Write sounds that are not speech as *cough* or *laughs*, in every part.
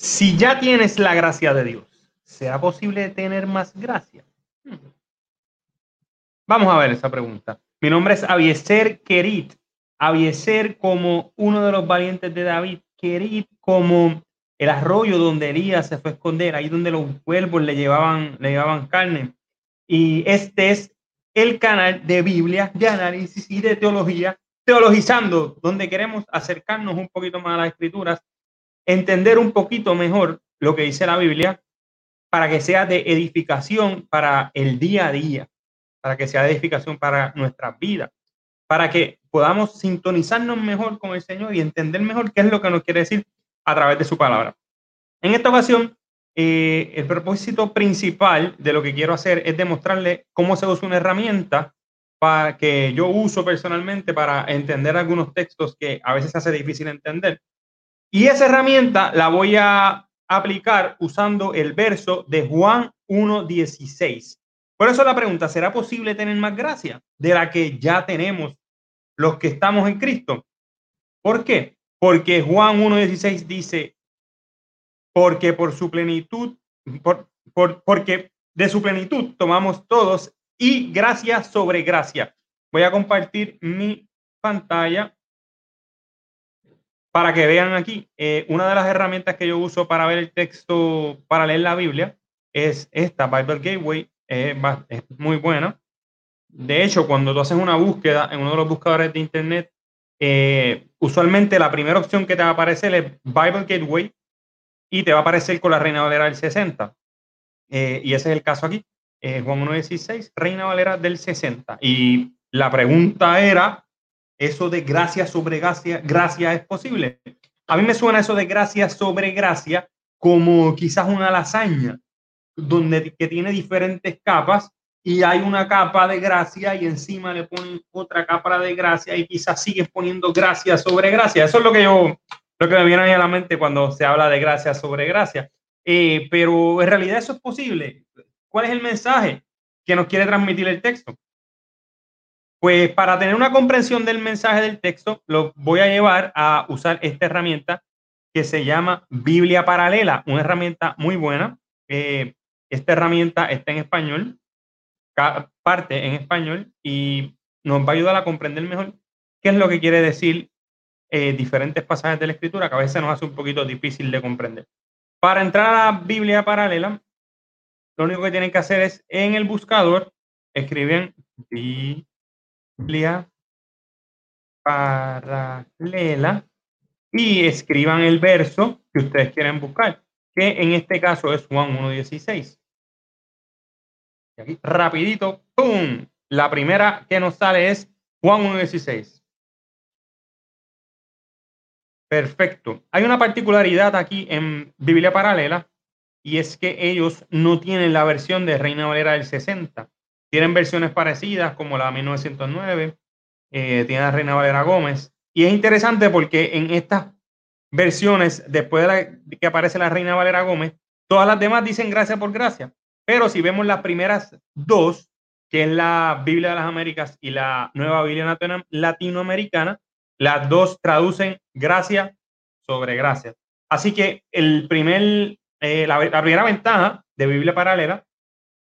Si ya tienes la gracia de Dios, ¿será posible tener más gracia? Vamos a ver esa pregunta. Mi nombre es Avieser Kerit. Avieser como uno de los valientes de David. Kerit como el arroyo donde Elías se fue a esconder, ahí donde los cuervos le llevaban, le llevaban carne. Y este es el canal de Biblia, de análisis y de teología, teologizando, donde queremos acercarnos un poquito más a las escrituras, entender un poquito mejor lo que dice la Biblia, para que sea de edificación para el día a día, para que sea de edificación para nuestras vidas, para que podamos sintonizarnos mejor con el Señor y entender mejor qué es lo que nos quiere decir a través de su palabra. En esta ocasión, eh, el propósito principal de lo que quiero hacer es demostrarle cómo se usa una herramienta para que yo uso personalmente para entender algunos textos que a veces hace difícil entender. Y esa herramienta la voy a aplicar usando el verso de Juan 1.16. Por eso la pregunta, ¿será posible tener más gracia de la que ya tenemos los que estamos en Cristo? ¿Por qué? Porque Juan 1.16 dice, porque por su plenitud, por, porque de su plenitud tomamos todos y gracia sobre gracia. Voy a compartir mi pantalla para que vean aquí. Eh, una de las herramientas que yo uso para ver el texto, para leer la Biblia, es esta, Bible Gateway. es muy buena. De hecho, cuando tú haces una búsqueda en uno de los buscadores de Internet, eh, usualmente la primera opción que te va a aparecer es Bible Gateway y te va a aparecer con la Reina Valera del 60. Eh, y ese es el caso aquí. Eh, Juan 1.16, Reina Valera del 60. Y la pregunta era, ¿eso de gracia sobre gracia, gracia es posible? A mí me suena eso de gracia sobre gracia como quizás una lasaña, donde que tiene diferentes capas y hay una capa de gracia y encima le ponen otra capa de gracia y quizás sigues poniendo gracia sobre gracia. Eso es lo que yo, lo que me viene a la mente cuando se habla de gracia sobre gracia. Eh, pero en realidad eso es posible. ¿Cuál es el mensaje que nos quiere transmitir el texto? Pues para tener una comprensión del mensaje del texto, lo voy a llevar a usar esta herramienta que se llama Biblia Paralela, una herramienta muy buena. Eh, esta herramienta está en español, parte en español y nos va a ayudar a comprender mejor qué es lo que quiere decir eh, diferentes pasajes de la escritura que a veces nos hace un poquito difícil de comprender. Para entrar a la Biblia paralela, lo único que tienen que hacer es en el buscador escriben Biblia paralela y escriban el verso que ustedes quieren buscar, que en este caso es Juan 1.16. Y aquí, rapidito, ¡pum! La primera que nos sale es Juan 1.16. Perfecto. Hay una particularidad aquí en Biblia Paralela y es que ellos no tienen la versión de Reina Valera del 60. Tienen versiones parecidas como la 1909, eh, tiene la Reina Valera Gómez. Y es interesante porque en estas versiones, después de que aparece la Reina Valera Gómez, todas las demás dicen gracia por gracia. Pero si vemos las primeras dos, que es la Biblia de las Américas y la nueva Biblia latinoamericana, las dos traducen gracia sobre gracia. Así que el primer, eh, la, primera ventaja de Biblia paralela,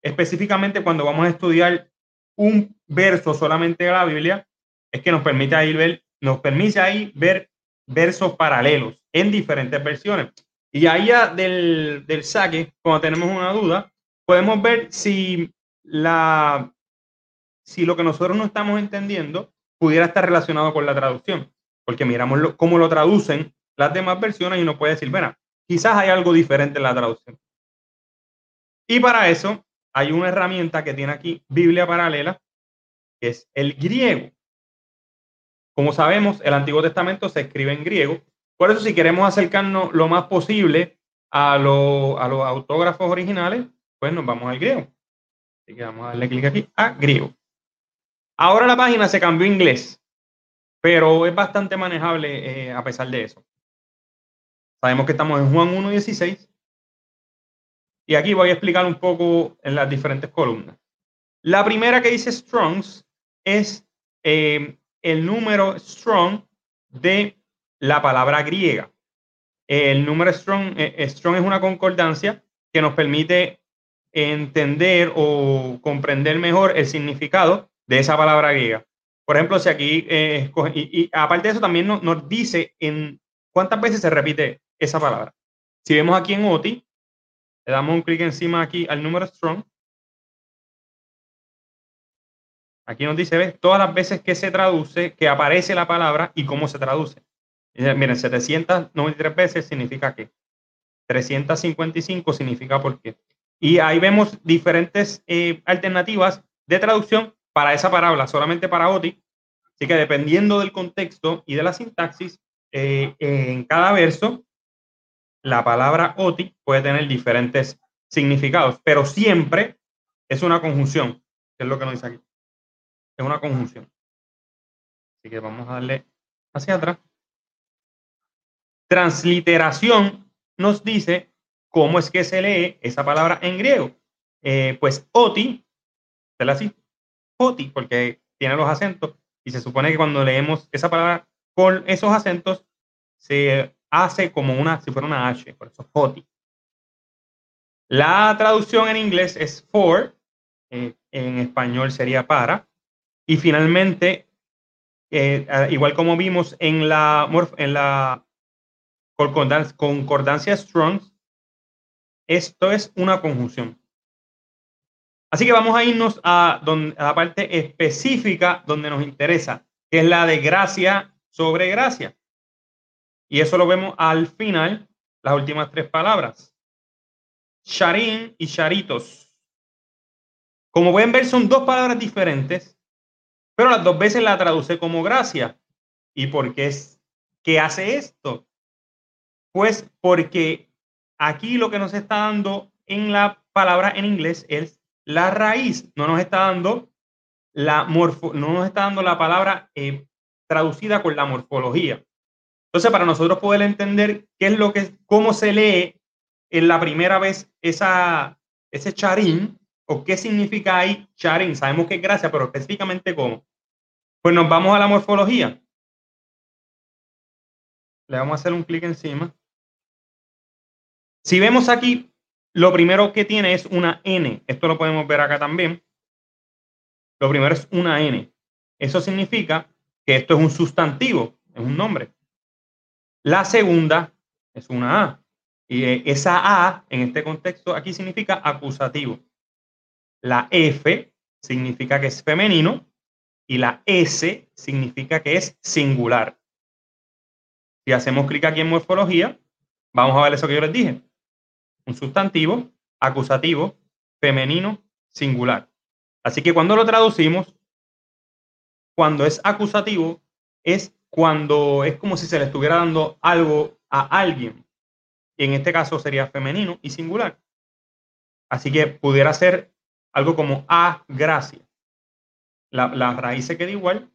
específicamente cuando vamos a estudiar un verso solamente de la Biblia, es que nos permite ahí ver, nos permite ahí ver versos paralelos en diferentes versiones. Y ahí del, del saque, cuando tenemos una duda, podemos ver si, la, si lo que nosotros no estamos entendiendo pudiera estar relacionado con la traducción, porque miramos cómo lo traducen las demás versiones y uno puede decir, bueno, quizás hay algo diferente en la traducción. Y para eso hay una herramienta que tiene aquí Biblia paralela, que es el griego. Como sabemos, el Antiguo Testamento se escribe en griego. Por eso, si queremos acercarnos lo más posible a, a los autógrafos originales, pues nos vamos al griego. Así que vamos a darle clic aquí a griego. Ahora la página se cambió a inglés, pero es bastante manejable eh, a pesar de eso. Sabemos que estamos en Juan 1.16 y aquí voy a explicar un poco en las diferentes columnas. La primera que dice Strongs es eh, el número strong de la palabra griega. El número strong, eh, strong es una concordancia que nos permite entender o comprender mejor el significado de esa palabra griega. Por ejemplo, si aquí, eh, y, aparte de eso, también nos, dice en cuántas veces se repite esa palabra. Si vemos aquí en OTI, le damos un clic encima aquí al número strong. Aquí nos dice, ¿ves? Todas las veces que se traduce, que aparece la palabra y cómo se traduce. Miren, 793 veces significa que. 355 significa por qué. Y ahí vemos diferentes eh, alternativas de traducción para esa palabra, solamente para OTI. Así que dependiendo del contexto y de la sintaxis, eh, en cada verso, la palabra OTI puede tener diferentes significados, pero siempre es una conjunción, que es lo que nos dice aquí. Es una conjunción. Así que vamos a darle hacia atrás. Transliteración nos dice cómo es que se lee esa palabra en griego. Eh, pues oti, así, oti, porque tiene los acentos, y se supone que cuando leemos esa palabra con esos acentos, se hace como una, si fuera una H, por eso oti. La traducción en inglés es for, eh, en español sería para, y finalmente, eh, igual como vimos en la, en la concordancia, strong, esto es una conjunción. Así que vamos a irnos a, la parte específica donde nos interesa, que es la de gracia sobre gracia. Y eso lo vemos al final, las últimas tres palabras. Sharin y Sharitos. Como pueden ver, son dos palabras diferentes, pero las dos veces la traduce como gracia. ¿Y por qué es que hace esto? Pues porque aquí lo que nos está dando en la palabra en inglés es la raíz, no nos está dando la morfo, no nos está dando la palabra eh, traducida con la morfología. Entonces, para nosotros poder entender qué es lo que, cómo se lee en la primera vez esa, ese charín, o qué significa ahí charín, sabemos que es gracia, pero específicamente cómo. Pues nos vamos a la morfología. Le vamos a hacer un clic encima. Si vemos aquí, lo primero que tiene es una N. Esto lo podemos ver acá también. Lo primero es una N. Eso significa que esto es un sustantivo, es un nombre. La segunda es una A. Y eh, esa A, en este contexto, aquí significa acusativo. La F significa que es femenino y la S significa que es singular. Si hacemos clic aquí en morfología, vamos a ver eso que yo les dije un sustantivo, acusativo, femenino, singular. Así que cuando lo traducimos, cuando es acusativo, es cuando es como si se le estuviera dando algo a alguien. Y en este caso sería femenino y singular. Así que pudiera ser algo como a gracia. La, la raíz se queda igual,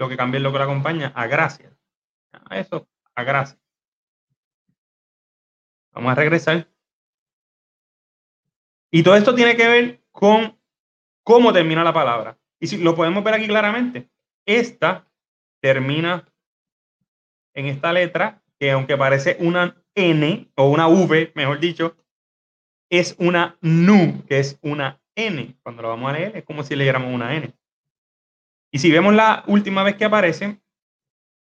lo que cambia es lo que la acompaña, a gracia. A eso, a gracia. Vamos a regresar. Y todo esto tiene que ver con cómo termina la palabra. Y si lo podemos ver aquí claramente, esta termina en esta letra, que aunque parece una N o una V, mejor dicho, es una NU, que es una N. Cuando lo vamos a leer, es como si leyéramos una N. Y si vemos la última vez que aparece,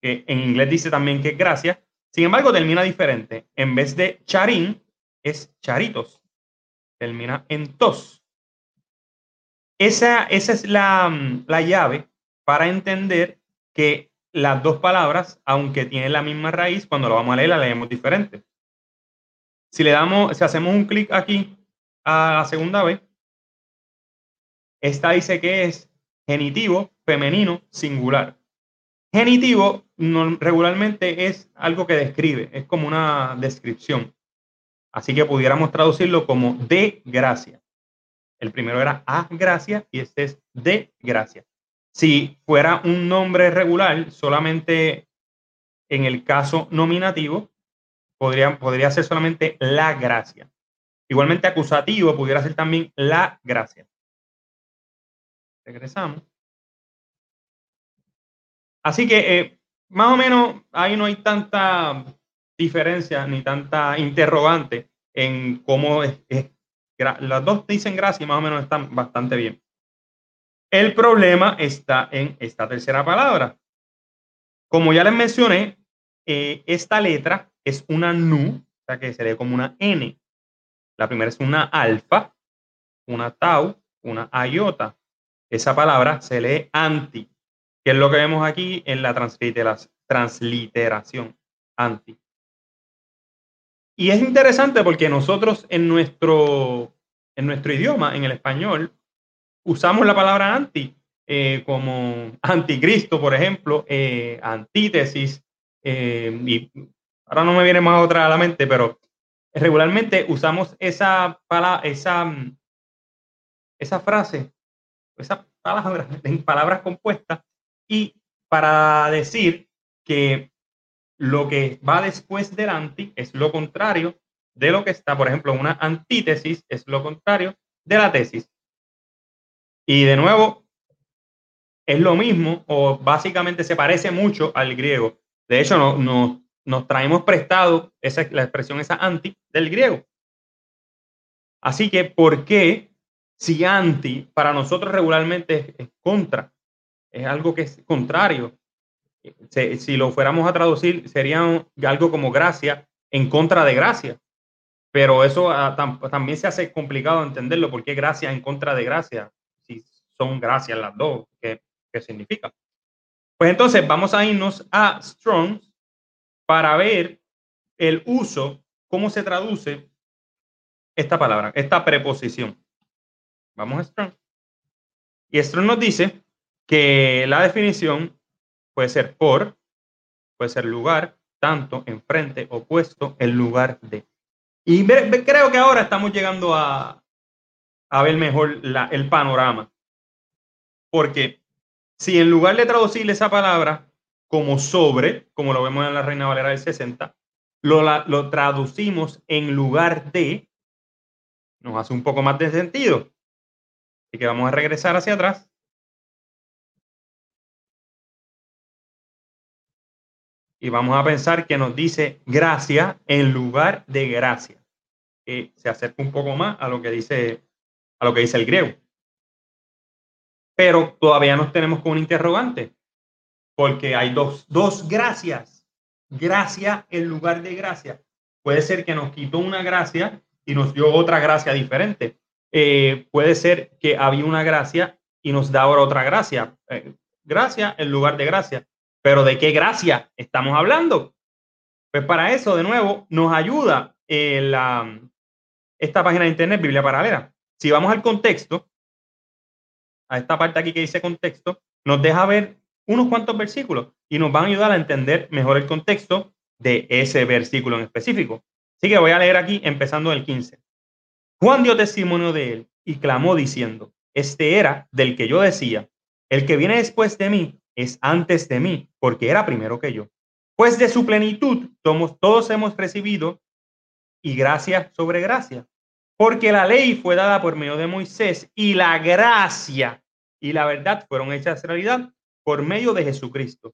que en inglés dice también que es gracias, sin embargo termina diferente. En vez de charín, es charitos termina en tos. Esa, esa es la, la llave para entender que las dos palabras, aunque tienen la misma raíz, cuando lo vamos a leer, la leemos diferente. Si le damos, si hacemos un clic aquí a la segunda vez, esta dice que es genitivo, femenino, singular. Genitivo regularmente es algo que describe, es como una descripción. Así que pudiéramos traducirlo como de gracia. El primero era a gracia y este es de gracia. Si fuera un nombre regular, solamente en el caso nominativo, podría, podría ser solamente la gracia. Igualmente acusativo pudiera ser también la gracia. Regresamos. Así que eh, más o menos ahí no hay tanta diferencia ni tanta interrogante en cómo es, las dos dicen gracia y más o menos están bastante bien. El problema está en esta tercera palabra. Como ya les mencioné, eh, esta letra es una nu, o sea que se lee como una N. La primera es una alfa, una tau, una iota. Esa palabra se lee anti, que es lo que vemos aquí en la transliteración, anti. Y es interesante porque nosotros en nuestro, en nuestro idioma, en el español, usamos la palabra anti eh, como anticristo, por ejemplo, eh, antítesis, eh, y ahora no me viene más otra a la mente, pero regularmente usamos esa, palabra, esa, esa frase, esa palabra *laughs* en palabras compuestas, y para decir que lo que va después del anti es lo contrario de lo que está, por ejemplo, una antítesis es lo contrario de la tesis. Y de nuevo, es lo mismo o básicamente se parece mucho al griego. De hecho, no, nos traemos prestado esa, la expresión esa anti del griego. Así que, ¿por qué si anti para nosotros regularmente es contra? Es algo que es contrario si lo fuéramos a traducir, sería algo como gracia en contra de gracia. Pero eso ah, también se hace complicado entenderlo, porque gracia en contra de gracia, son gracias las dos, ¿qué, qué significa? Pues entonces vamos a irnos a Strong para ver el uso, cómo se traduce esta palabra, esta preposición. Vamos a Strong. Y Strong nos dice que la definición puede ser por, puede ser lugar, tanto, enfrente, opuesto, el lugar de. Y creo que ahora estamos llegando a, a ver mejor la, el panorama. Porque si en lugar de traducirle esa palabra como sobre, como lo vemos en la Reina Valera del 60, lo, traducimos en lugar de, nos hace un poco más de sentido. Así que vamos a regresar hacia atrás y vamos a pensar que nos dice gracia en lugar de gracia. Que se acerca un poco más a lo que dice, a lo que dice el griego. Pero todavía nos tenemos con un interrogante, porque hay dos, dos gracias. Gracia en lugar de gracia. Puede ser que nos quitó una gracia y nos dio otra gracia diferente. Eh, puede ser que había una gracia y nos da ahora otra gracia. Eh, gracia en lugar de gracia. Pero ¿de qué gracia estamos hablando? Pues para eso, de nuevo, nos ayuda la, esta página de internet, Biblia Paralela. Si vamos al contexto, a esta parte aquí que dice contexto, nos deja ver unos cuantos versículos y nos van a ayudar a entender mejor el contexto de ese versículo en específico. Así que voy a leer aquí empezando el 15. Juan dio testimonio de él y clamó diciendo, este era del que yo decía, el que viene después de mí es antes de mí, porque era primero que yo. Pues de su plenitud todos hemos recibido y gracia sobre gracia, porque la ley fue dada por medio de Moisés y la gracia y la verdad fueron hechas realidad por medio de Jesucristo.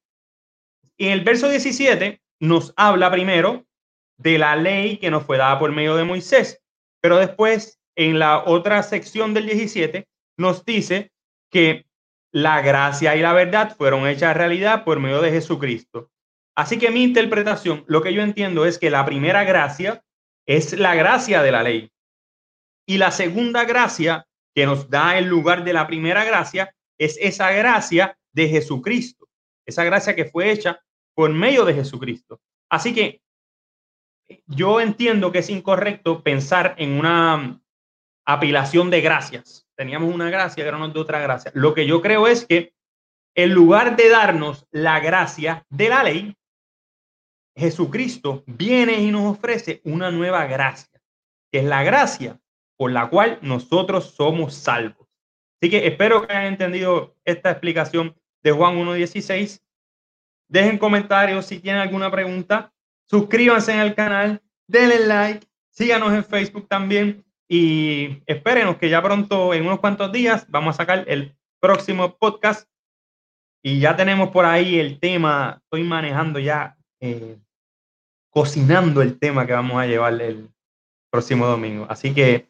Y en el verso 17 nos habla primero de la ley que nos fue dada por medio de Moisés, pero después en la otra sección del 17 nos dice que la gracia y la verdad fueron hechas realidad por medio de Jesucristo. Así que mi interpretación, lo que yo entiendo es que la primera gracia es la gracia de la ley. Y la segunda gracia que nos da el lugar de la primera gracia es esa gracia de Jesucristo. Esa gracia que fue hecha por medio de Jesucristo. Así que yo entiendo que es incorrecto pensar en una apilación de gracias teníamos una gracia, ahora nos de otra gracia. Lo que yo creo es que en lugar de darnos la gracia de la ley, Jesucristo viene y nos ofrece una nueva gracia, que es la gracia por la cual nosotros somos salvos. Así que espero que hayan entendido esta explicación de Juan 1.16. Dejen comentarios si tienen alguna pregunta. Suscríbanse al canal, denle like, síganos en Facebook también y espérenos que ya pronto, en unos cuantos días, vamos a sacar el próximo podcast. Y ya tenemos por ahí el tema, estoy manejando ya eh, cocinando el tema que vamos a llevar el próximo domingo. Así que